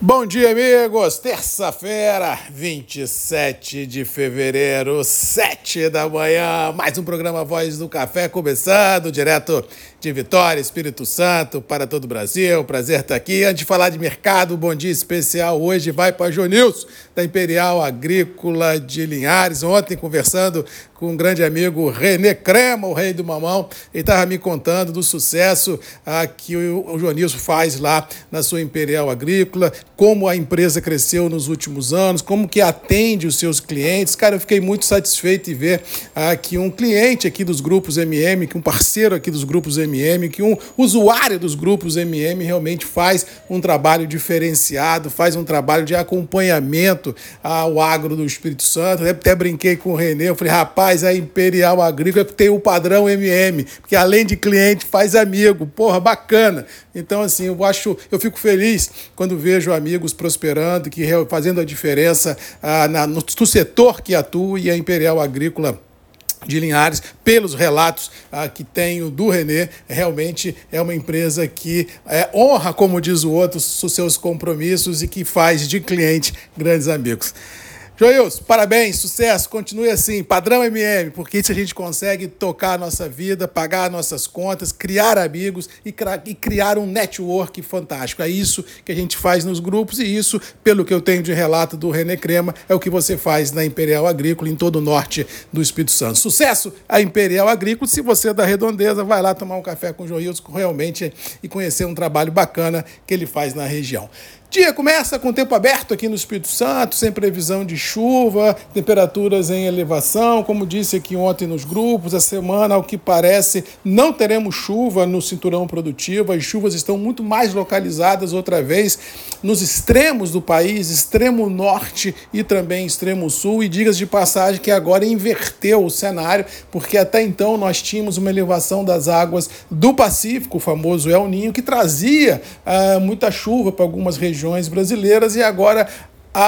Bom dia, amigos! Terça-feira, 27 de fevereiro, 7 da manhã. Mais um programa Voz do Café começando, direto de Vitória, Espírito Santo, para todo o Brasil. Prazer estar aqui. Antes de falar de mercado, bom dia especial hoje vai para Jonilson, da Imperial Agrícola de Linhares. Ontem, conversando com um grande amigo René Crema, o rei do mamão, ele estava me contando do sucesso ah, que o, o Jonilson faz lá na sua Imperial Agrícola, como a empresa cresceu nos últimos anos, como que atende os seus clientes. Cara, eu fiquei muito satisfeito em ver ah, que um cliente aqui dos grupos MM, que um parceiro aqui dos grupos MM, que um usuário dos grupos MM realmente faz um trabalho diferenciado, faz um trabalho de acompanhamento ao agro do Espírito Santo. Eu até brinquei com o Renê, eu falei, rapaz, a Imperial Agrícola tem o padrão MM, porque além de cliente faz amigo. Porra, bacana. Então, assim, eu acho, eu fico feliz quando vejo amigos prosperando, que fazendo a diferença ah, na, no, no setor que atua e a Imperial Agrícola de Linhares, pelos relatos ah, que tenho do Renê, realmente é uma empresa que é, honra, como diz o outro, os seus compromissos e que faz de cliente grandes amigos. Joilson, parabéns, sucesso, continue assim, padrão MM, porque isso a gente consegue tocar a nossa vida, pagar nossas contas, criar amigos e, e criar um network fantástico. É isso que a gente faz nos grupos e isso, pelo que eu tenho de relato do René Crema, é o que você faz na Imperial Agrícola em todo o norte do Espírito Santo. Sucesso a Imperial Agrícola. Se você é da Redondeza, vai lá tomar um café com o Joilson realmente e conhecer um trabalho bacana que ele faz na região. Dia começa com tempo aberto aqui no Espírito Santo, sem previsão de chuva, temperaturas em elevação. Como disse aqui ontem nos grupos, a semana, ao que parece, não teremos chuva no cinturão produtivo. As chuvas estão muito mais localizadas outra vez nos extremos do país, extremo norte e também extremo sul. E digas de passagem que agora inverteu o cenário, porque até então nós tínhamos uma elevação das águas do Pacífico, o famoso El Ninho, que trazia uh, muita chuva para algumas regiões regiões brasileiras e agora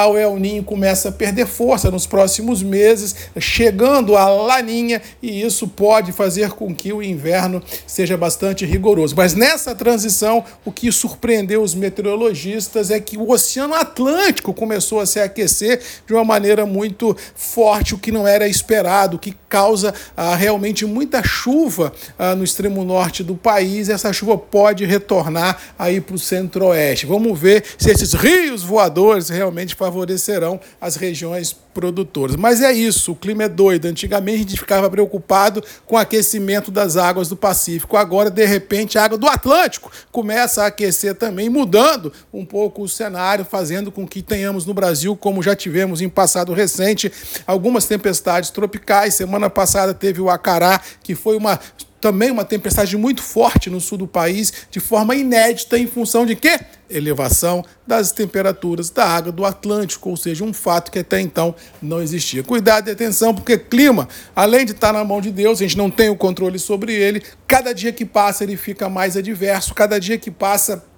o El Ninho começa a perder força nos próximos meses, chegando a Laninha, e isso pode fazer com que o inverno seja bastante rigoroso. Mas nessa transição, o que surpreendeu os meteorologistas é que o Oceano Atlântico começou a se aquecer de uma maneira muito forte, o que não era esperado, o que causa ah, realmente muita chuva ah, no extremo norte do país. Essa chuva pode retornar aí para o centro-oeste. Vamos ver se esses rios voadores realmente favorecerão as regiões produtoras. Mas é isso, o clima é doido. Antigamente a gente ficava preocupado com o aquecimento das águas do Pacífico. Agora, de repente, a água do Atlântico começa a aquecer também, mudando um pouco o cenário, fazendo com que tenhamos no Brasil, como já tivemos em passado recente, algumas tempestades tropicais. Semana passada teve o Acará, que foi uma também uma tempestade muito forte no sul do país, de forma inédita, em função de quê? Elevação das temperaturas da água do Atlântico, ou seja, um fato que até então não existia. Cuidado e atenção, porque clima, além de estar na mão de Deus, a gente não tem o controle sobre ele, cada dia que passa ele fica mais adverso, cada dia que passa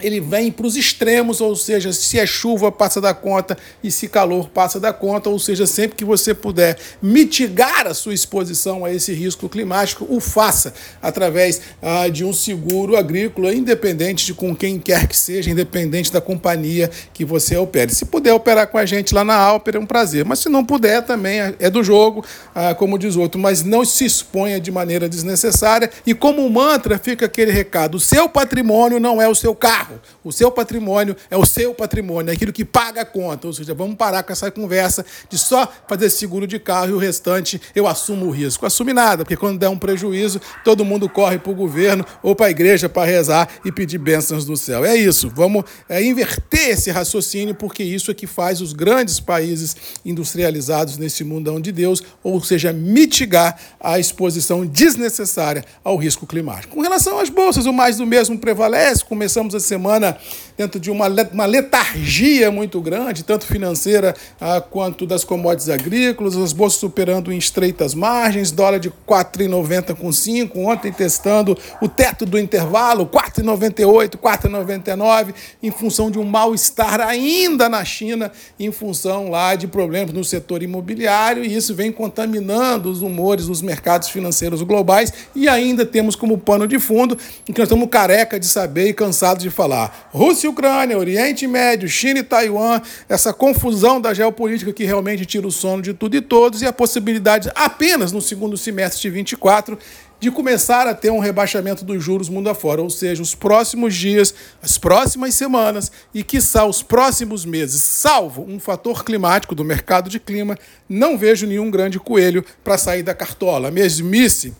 ele vem para os extremos, ou seja, se é chuva, passa da conta, e se calor, passa da conta, ou seja, sempre que você puder mitigar a sua exposição a esse risco climático, o faça através ah, de um seguro agrícola, independente de com quem quer que seja, independente da companhia que você opere. Se puder operar com a gente lá na Alper, é um prazer, mas se não puder, também é, é do jogo, ah, como diz outro, mas não se exponha de maneira desnecessária, e como mantra fica aquele recado: o seu patrimônio não é o seu carro carro. O seu patrimônio é o seu patrimônio, é aquilo que paga a conta. Ou seja, vamos parar com essa conversa de só fazer seguro de carro e o restante eu assumo o risco. Assume nada, porque quando der um prejuízo, todo mundo corre para o governo ou para a igreja para rezar e pedir bênçãos do céu. É isso. Vamos é, inverter esse raciocínio, porque isso é que faz os grandes países industrializados nesse mundão de Deus, ou seja, mitigar a exposição desnecessária ao risco climático. Com relação às bolsas, o mais do mesmo prevalece. Começamos a semana semana dentro de uma, uma letargia muito grande, tanto financeira ah, quanto das commodities agrícolas, as bolsas superando em estreitas margens, dólar de 4,90 com 5, ontem testando o teto do intervalo, 4,98, 4,99, em função de um mal-estar ainda na China, em função lá de problemas no setor imobiliário, e isso vem contaminando os humores dos mercados financeiros globais, e ainda temos como pano de fundo, que nós estamos careca de saber e cansados de falar falar. Rússia e Ucrânia, Oriente Médio, China e Taiwan, essa confusão da geopolítica que realmente tira o sono de tudo e todos e a possibilidade apenas no segundo semestre de 24 de começar a ter um rebaixamento dos juros mundo afora, ou seja, os próximos dias, as próximas semanas e, quiçá, os próximos meses, salvo um fator climático do mercado de clima, não vejo nenhum grande coelho para sair da cartola. Mesmice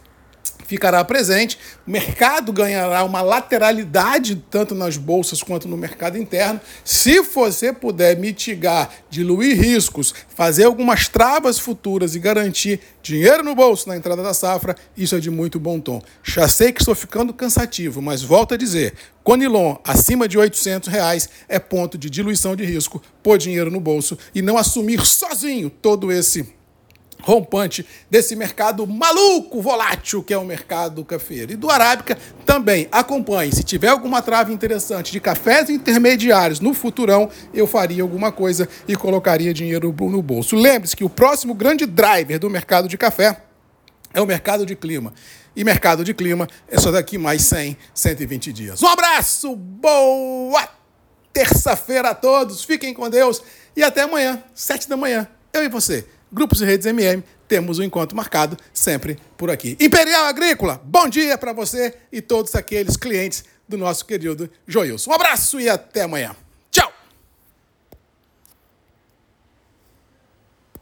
ficará presente, o mercado ganhará uma lateralidade tanto nas bolsas quanto no mercado interno. Se você puder mitigar, diluir riscos, fazer algumas travas futuras e garantir dinheiro no bolso na entrada da safra, isso é de muito bom tom. Já sei que estou ficando cansativo, mas volto a dizer, Conilon acima de 800 reais é ponto de diluição de risco, pôr dinheiro no bolso e não assumir sozinho todo esse rompante desse mercado maluco, volátil, que é o mercado cafeiro. E do Arábica também acompanhe. Se tiver alguma trave interessante de cafés intermediários no futurão, eu faria alguma coisa e colocaria dinheiro no bolso. Lembre-se que o próximo grande driver do mercado de café é o mercado de clima. E mercado de clima é só daqui mais 100, 120 dias. Um abraço, boa terça-feira a todos, fiquem com Deus e até amanhã, 7 da manhã. Eu e você Grupos e Redes MM, temos um encontro marcado sempre por aqui. Imperial Agrícola, bom dia para você e todos aqueles clientes do nosso querido Joilson. Um abraço e até amanhã.